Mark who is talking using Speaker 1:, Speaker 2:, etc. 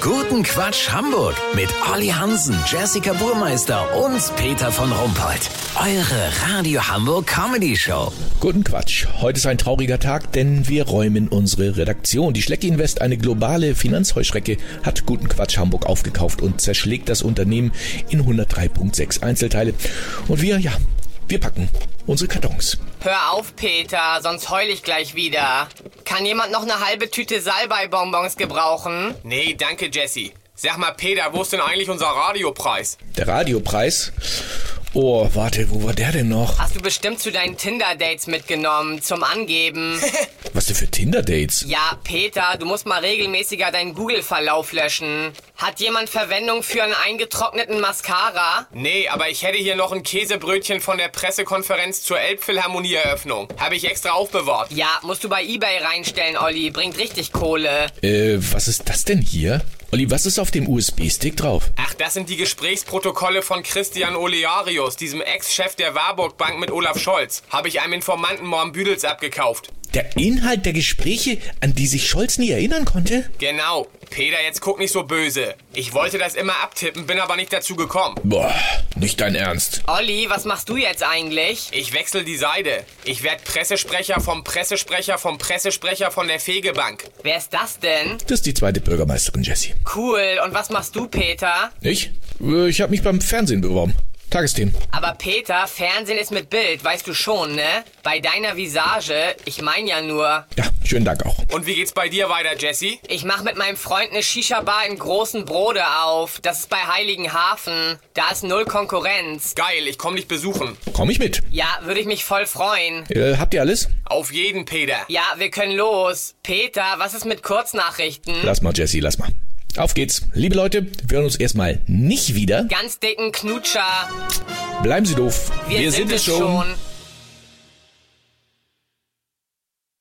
Speaker 1: Guten Quatsch Hamburg mit Olli Hansen, Jessica Burmeister und Peter von Rumpold. Eure Radio Hamburg Comedy Show.
Speaker 2: Guten Quatsch. Heute ist ein trauriger Tag, denn wir räumen unsere Redaktion. Die Schlecki Invest, eine globale Finanzheuschrecke, hat Guten Quatsch Hamburg aufgekauft und zerschlägt das Unternehmen in 103.6 Einzelteile. Und wir, ja, wir packen unsere Kartons.
Speaker 3: Hör auf, Peter, sonst heul ich gleich wieder. Kann jemand noch eine halbe Tüte Salbei-Bonbons gebrauchen?
Speaker 4: Nee, danke, Jesse. Sag mal, Peter, wo ist denn eigentlich unser Radiopreis?
Speaker 2: Der Radiopreis. Oh, warte, wo war der denn noch?
Speaker 3: Hast du bestimmt zu deinen Tinder-Dates mitgenommen, zum Angeben.
Speaker 2: Was denn für Tinder-Dates?
Speaker 3: ja, Peter, du musst mal regelmäßiger deinen Google-Verlauf löschen. Hat jemand Verwendung für einen eingetrockneten Mascara?
Speaker 4: Nee, aber ich hätte hier noch ein Käsebrötchen von der Pressekonferenz zur Elbphilharmonie-Eröffnung. Habe ich extra aufbewahrt.
Speaker 3: Ja, musst du bei Ebay reinstellen, Olli. Bringt richtig Kohle.
Speaker 2: Äh, was ist das denn hier? Olli, was ist auf dem USB-Stick drauf?
Speaker 4: Ach, das sind die Gesprächsprotokolle von Christian Olearius, diesem Ex-Chef der Warburg Bank mit Olaf Scholz. Habe ich einem Informanten morgen Büdels abgekauft.
Speaker 2: Der Inhalt der Gespräche, an die sich Scholz nie erinnern konnte?
Speaker 4: Genau. Peter, jetzt guck nicht so böse. Ich wollte das immer abtippen, bin aber nicht dazu gekommen.
Speaker 2: Boah, nicht dein Ernst.
Speaker 3: Olli, was machst du jetzt eigentlich?
Speaker 4: Ich wechsle die Seite. Ich werd Pressesprecher vom Pressesprecher vom Pressesprecher von der Fegebank.
Speaker 3: Wer ist das denn?
Speaker 2: Das ist die zweite Bürgermeisterin, Jessie.
Speaker 3: Cool. Und was machst du, Peter?
Speaker 2: Ich? Äh, Ich habe mich beim Fernsehen beworben. Tagesthemen.
Speaker 3: Aber Peter, Fernsehen ist mit Bild, weißt du schon, ne? Bei deiner Visage, ich mein ja nur.
Speaker 2: Ja, schönen Dank auch.
Speaker 4: Und wie geht's bei dir weiter, Jesse?
Speaker 3: Ich mach mit meinem Freund eine Shisha-Bar in Großen Brode auf. Das ist bei Heiligenhafen. Da ist null Konkurrenz.
Speaker 4: Geil, ich komm dich besuchen.
Speaker 2: Komm ich mit?
Speaker 3: Ja, würde ich mich voll freuen.
Speaker 2: Äh, habt ihr alles?
Speaker 4: Auf jeden, Peter.
Speaker 3: Ja, wir können los. Peter, was ist mit Kurznachrichten?
Speaker 2: Lass mal, Jessie, lass mal. Auf geht's. Liebe Leute, wir hören uns erstmal nicht wieder.
Speaker 3: Ganz dicken Knutscher.
Speaker 2: Bleiben Sie doof.
Speaker 3: Wir, sind, es schon.